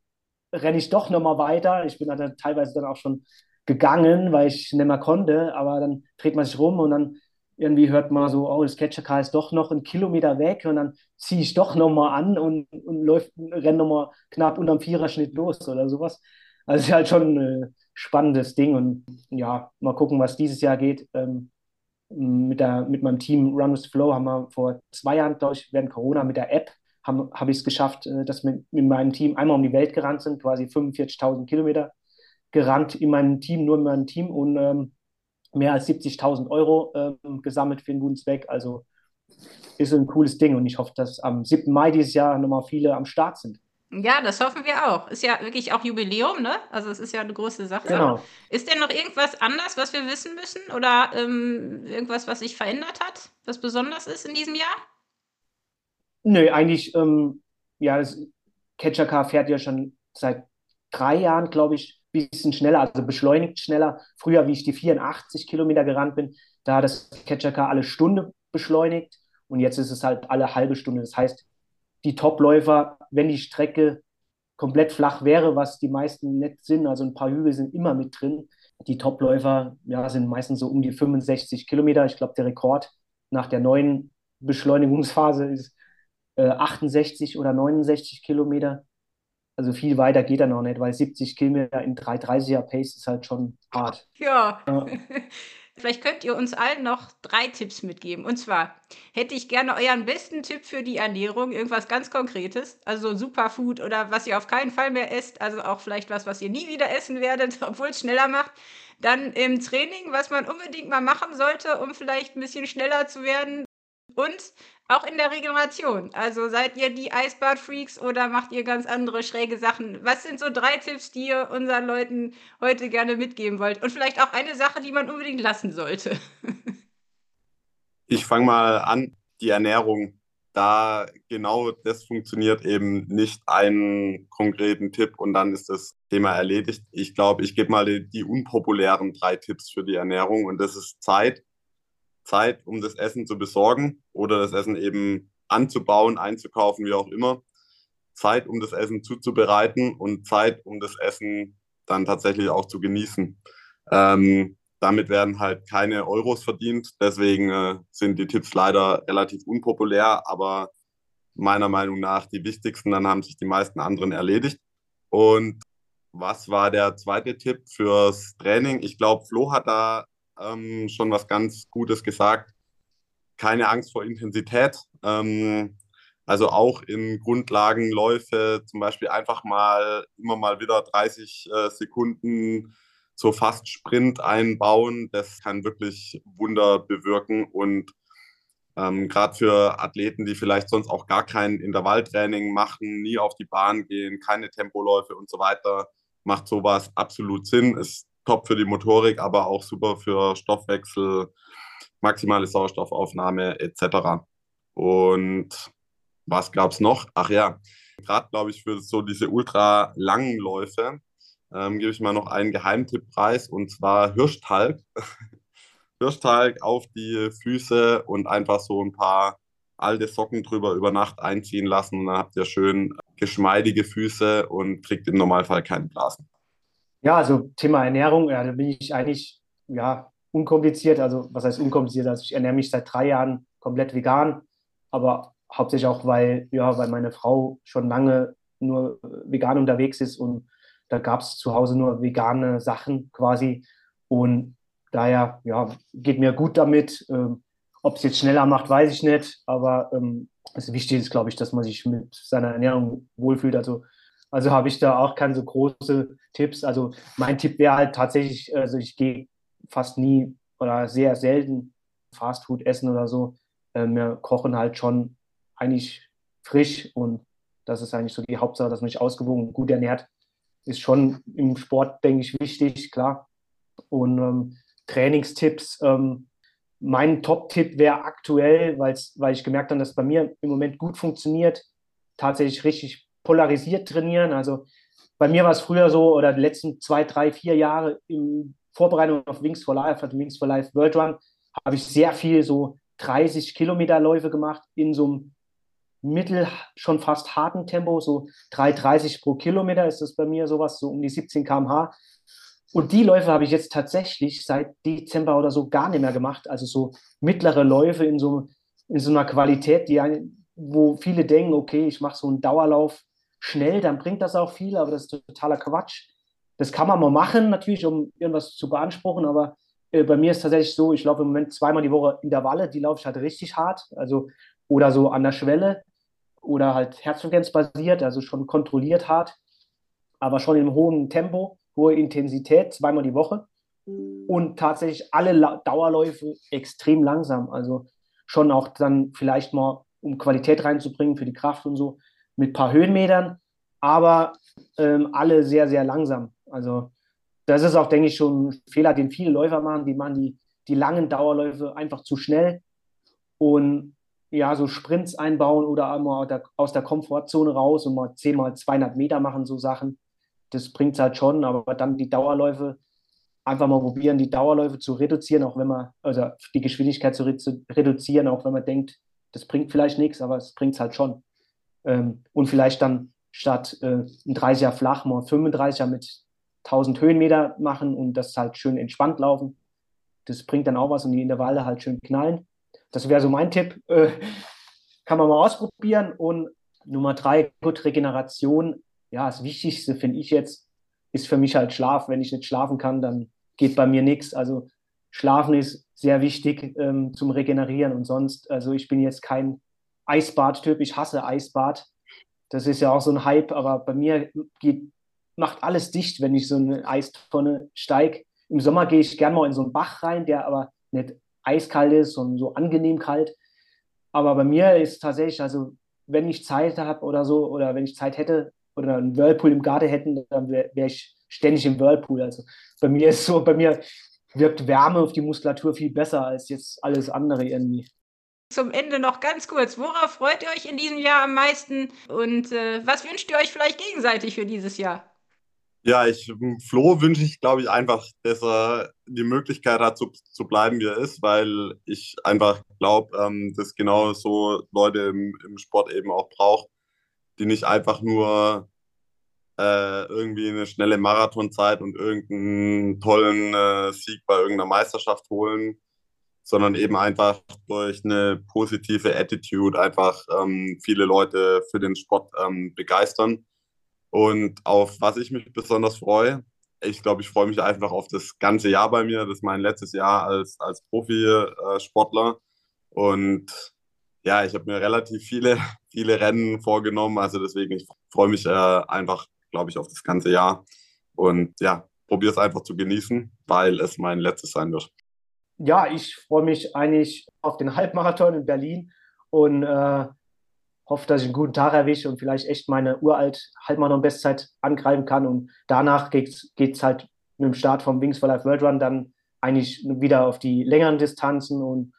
renne ich doch nochmal weiter. Ich bin dann teilweise dann auch schon gegangen, weil ich nicht mehr konnte, aber dann dreht man sich rum und dann irgendwie hört man so, oh, das Catcher-Car ist doch noch einen Kilometer weg und dann ziehe ich doch nochmal an und, und läuft, renne nochmal knapp unterm Viererschnitt los oder sowas. Also ist halt schon ein spannendes Ding und ja, mal gucken, was dieses Jahr geht. Ähm, mit, der, mit meinem Team Run with Flow haben wir vor zwei Jahren, glaube ich, während Corona mit der App, habe hab ich es geschafft, äh, dass wir mit meinem Team einmal um die Welt gerannt sind, quasi 45.000 Kilometer gerannt in meinem Team, nur in meinem Team und ähm, mehr als 70.000 Euro ähm, gesammelt für einen guten Zweck. Also ist ein cooles Ding und ich hoffe, dass am 7. Mai dieses Jahr nochmal viele am Start sind. Ja, das hoffen wir auch. Ist ja wirklich auch Jubiläum, ne? Also es ist ja eine große Sache. Genau. Ist denn noch irgendwas anders, was wir wissen müssen? Oder ähm, irgendwas, was sich verändert hat, was besonders ist in diesem Jahr? Nö, eigentlich, ähm, ja, das Catcher Car fährt ja schon seit drei Jahren, glaube ich, ein bisschen schneller, also beschleunigt schneller. Früher, wie ich die 84 Kilometer gerannt bin, da hat das Catcher Car alle Stunde beschleunigt und jetzt ist es halt alle halbe Stunde. Das heißt, die Topläufer, wenn die Strecke komplett flach wäre, was die meisten nicht sind, also ein paar Hügel sind immer mit drin. Die Topläufer ja, sind meistens so um die 65 Kilometer. Ich glaube, der Rekord nach der neuen Beschleunigungsphase ist äh, 68 oder 69 Kilometer. Also viel weiter geht er noch nicht, weil 70 Kilometer in 330er Pace ist halt schon hart. Ja. ja. Vielleicht könnt ihr uns allen noch drei Tipps mitgeben. Und zwar hätte ich gerne euren besten Tipp für die Ernährung, irgendwas ganz Konkretes, also Superfood oder was ihr auf keinen Fall mehr esst, also auch vielleicht was, was ihr nie wieder essen werdet, obwohl es schneller macht. Dann im Training, was man unbedingt mal machen sollte, um vielleicht ein bisschen schneller zu werden. Und auch in der Regeneration. Also seid ihr die Eisbad-Freaks oder macht ihr ganz andere schräge Sachen? Was sind so drei Tipps, die ihr unseren Leuten heute gerne mitgeben wollt? Und vielleicht auch eine Sache, die man unbedingt lassen sollte. ich fange mal an, die Ernährung. Da genau das funktioniert eben nicht einen konkreten Tipp und dann ist das Thema erledigt. Ich glaube, ich gebe mal die, die unpopulären drei Tipps für die Ernährung und das ist Zeit, Zeit, um das Essen zu besorgen oder das Essen eben anzubauen, einzukaufen, wie auch immer. Zeit, um das Essen zuzubereiten und Zeit, um das Essen dann tatsächlich auch zu genießen. Ähm, damit werden halt keine Euros verdient. Deswegen äh, sind die Tipps leider relativ unpopulär, aber meiner Meinung nach die wichtigsten. Dann haben sich die meisten anderen erledigt. Und was war der zweite Tipp fürs Training? Ich glaube, Flo hat da ähm, schon was ganz Gutes gesagt. Keine Angst vor Intensität. Ähm, also auch in Grundlagenläufe zum Beispiel einfach mal immer mal wieder 30 äh, Sekunden so fast Sprint einbauen. Das kann wirklich Wunder bewirken und ähm, Gerade für Athleten, die vielleicht sonst auch gar kein Intervalltraining machen, nie auf die Bahn gehen, keine Tempoläufe und so weiter, macht sowas absolut Sinn. Ist top für die Motorik, aber auch super für Stoffwechsel, maximale Sauerstoffaufnahme etc. Und was gab es noch? Ach ja, gerade glaube ich für so diese ultra langen Läufe ähm, gebe ich mal noch einen Geheimtipp preis und zwar Hirschtalg. Hirschtalg auf die Füße und einfach so ein paar alte Socken drüber über Nacht einziehen lassen. Und dann habt ihr schön geschmeidige Füße und kriegt im Normalfall keine Blasen. Ja, also Thema Ernährung, ja, da bin ich eigentlich ja, unkompliziert. Also, was heißt unkompliziert? Also, ich ernähre mich seit drei Jahren komplett vegan, aber hauptsächlich auch, weil, ja, weil meine Frau schon lange nur vegan unterwegs ist und da gab es zu Hause nur vegane Sachen quasi. Und daher ja, geht mir gut damit. Ähm, Ob es jetzt schneller macht, weiß ich nicht. Aber ähm, das Wichtige ist, glaube ich, dass man sich mit seiner Ernährung wohlfühlt. Also, also habe ich da auch keine so große Tipps. Also mein Tipp wäre halt tatsächlich, also ich gehe fast nie oder sehr selten Fastfood essen oder so. Wir kochen halt schon eigentlich frisch und das ist eigentlich so die Hauptsache, dass man sich ausgewogen und gut ernährt. Ist schon im Sport, denke ich, wichtig, klar. Und ähm, Trainingstipps. Ähm, mein Top-Tipp wäre aktuell, weil ich gemerkt habe, dass bei mir im Moment gut funktioniert, tatsächlich richtig polarisiert trainieren. Also bei mir war es früher so, oder die letzten zwei, drei, vier Jahre in Vorbereitung auf Wings for Life, also Wings for Life World Run, habe ich sehr viel so 30 Kilometer Läufe gemacht in so einem mittel, schon fast harten Tempo, so 3,30 pro Kilometer ist das bei mir sowas, so um die 17 km/h. Und die Läufe habe ich jetzt tatsächlich seit Dezember oder so gar nicht mehr gemacht. Also so mittlere Läufe in so, in so einer Qualität, die wo viele denken, okay, ich mache so einen Dauerlauf schnell, dann bringt das auch viel, aber das ist totaler Quatsch. Das kann man mal machen, natürlich, um irgendwas zu beanspruchen, aber äh, bei mir ist tatsächlich so, ich laufe im Moment zweimal die Woche Intervalle, die laufe ich halt richtig hart, also oder so an der Schwelle oder halt herzfrequenzbasiert, also schon kontrolliert hart, aber schon im hohen Tempo hohe Intensität, zweimal die Woche und tatsächlich alle Dauerläufe extrem langsam. Also schon auch dann vielleicht mal, um Qualität reinzubringen für die Kraft und so, mit ein paar Höhenmetern, aber ähm, alle sehr, sehr langsam. Also das ist auch, denke ich, schon ein Fehler, den viele Läufer machen. Die machen die, die langen Dauerläufe einfach zu schnell und ja, so Sprints einbauen oder einmal aus der Komfortzone raus und mal 10 mal 200 Meter machen, so Sachen das bringt es halt schon, aber dann die Dauerläufe, einfach mal probieren, die Dauerläufe zu reduzieren, auch wenn man, also die Geschwindigkeit zu reduzieren, auch wenn man denkt, das bringt vielleicht nichts, aber es bringt es halt schon. Ähm, und vielleicht dann statt äh, ein 30er flach mal 35er mit 1000 Höhenmeter machen und das halt schön entspannt laufen. Das bringt dann auch was und die Intervalle halt schön knallen. Das wäre so mein Tipp. Äh, kann man mal ausprobieren. Und Nummer drei, gut, Regeneration ja, das Wichtigste finde ich jetzt, ist für mich halt Schlaf. Wenn ich nicht schlafen kann, dann geht bei mir nichts. Also Schlafen ist sehr wichtig ähm, zum Regenerieren und sonst, also ich bin jetzt kein Eisbad-Typ, ich hasse Eisbad. Das ist ja auch so ein Hype, aber bei mir geht, macht alles dicht, wenn ich so eine Eistonne steige. Im Sommer gehe ich gerne mal in so einen Bach rein, der aber nicht eiskalt ist, sondern so angenehm kalt. Aber bei mir ist tatsächlich, also wenn ich Zeit habe oder so, oder wenn ich Zeit hätte, oder einen Whirlpool im Garten hätten, dann wäre wär ich ständig im Whirlpool. Also bei mir ist so, bei mir wirkt Wärme auf die Muskulatur viel besser als jetzt alles andere irgendwie. Zum Ende noch ganz kurz, worauf freut ihr euch in diesem Jahr am meisten? Und äh, was wünscht ihr euch vielleicht gegenseitig für dieses Jahr? Ja, ich, Flo wünsche ich, glaube ich, einfach, dass er die Möglichkeit hat, zu, zu bleiben, wie er ist, weil ich einfach glaube, ähm, dass genau so Leute im, im Sport eben auch braucht die nicht einfach nur äh, irgendwie eine schnelle Marathonzeit und irgendeinen tollen äh, Sieg bei irgendeiner Meisterschaft holen, sondern eben einfach durch eine positive Attitude einfach ähm, viele Leute für den Sport ähm, begeistern. Und auf was ich mich besonders freue, ich glaube, ich freue mich einfach auf das ganze Jahr bei mir. Das ist mein letztes Jahr als, als Profisportler. Und ja, ich habe mir relativ viele, viele Rennen vorgenommen. Also deswegen, ich freue mich äh, einfach, glaube ich, auf das ganze Jahr. Und ja, probiere es einfach zu genießen, weil es mein letztes sein wird. Ja, ich freue mich eigentlich auf den Halbmarathon in Berlin und äh, hoffe, dass ich einen guten Tag erwische und vielleicht echt meine uralt Halbmarathon-Bestzeit angreifen kann. Und danach geht es halt mit dem Start vom Wings for Life World Run dann eigentlich wieder auf die längeren Distanzen. Und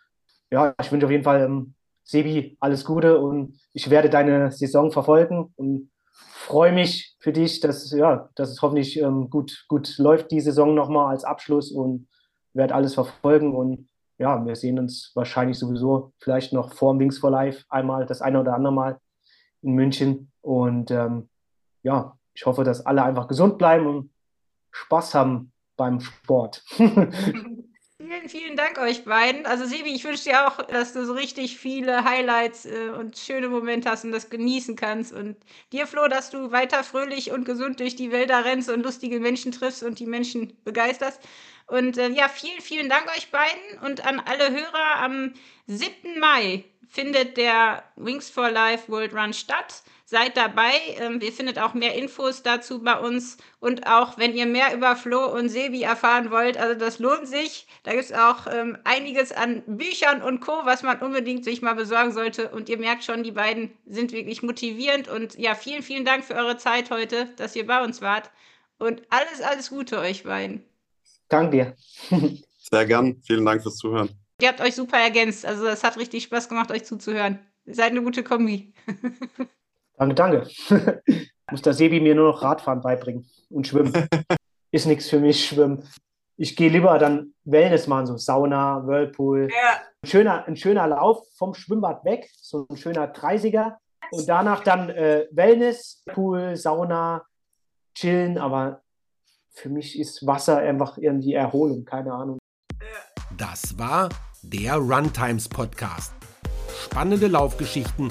ja, ich wünsche auf jeden Fall ähm, Sebi alles Gute und ich werde deine Saison verfolgen und freue mich für dich, dass, ja, dass es hoffentlich ähm, gut, gut läuft, die Saison nochmal als Abschluss und werde alles verfolgen und ja, wir sehen uns wahrscheinlich sowieso vielleicht noch vor dem Wings for Life einmal, das eine oder andere Mal in München. Und ähm, ja, ich hoffe, dass alle einfach gesund bleiben und Spaß haben beim Sport. Vielen, vielen Dank euch beiden. Also Sebi, ich wünsche dir auch, dass du so richtig viele Highlights äh, und schöne Momente hast und das genießen kannst. Und dir, Flo, dass du weiter fröhlich und gesund durch die Wälder rennst und lustige Menschen triffst und die Menschen begeisterst. Und äh, ja, vielen, vielen Dank euch beiden und an alle Hörer. Am 7. Mai findet der Wings for Life World Run statt. Seid dabei. Ähm, ihr findet auch mehr Infos dazu bei uns. Und auch, wenn ihr mehr über Flo und Sebi erfahren wollt, also das lohnt sich. Da gibt es auch ähm, einiges an Büchern und Co., was man unbedingt sich mal besorgen sollte. Und ihr merkt schon, die beiden sind wirklich motivierend. Und ja, vielen, vielen Dank für eure Zeit heute, dass ihr bei uns wart. Und alles, alles Gute euch beiden. Danke dir. Sehr gern. Vielen Dank fürs Zuhören. Ihr habt euch super ergänzt. Also es hat richtig Spaß gemacht, euch zuzuhören. Ihr seid eine gute Kombi. danke, danke. Muss der Sebi mir nur noch Radfahren beibringen und schwimmen. Ist nichts für mich, schwimmen. Ich gehe lieber dann Wellness machen, so Sauna, Whirlpool. Ja. Ein, schöner, ein schöner Lauf vom Schwimmbad weg, so ein schöner 30er. Und danach dann äh, Wellness, Pool, Sauna, chillen, aber für mich ist Wasser einfach irgendwie Erholung, keine Ahnung. Das war der Runtimes Podcast. Spannende Laufgeschichten,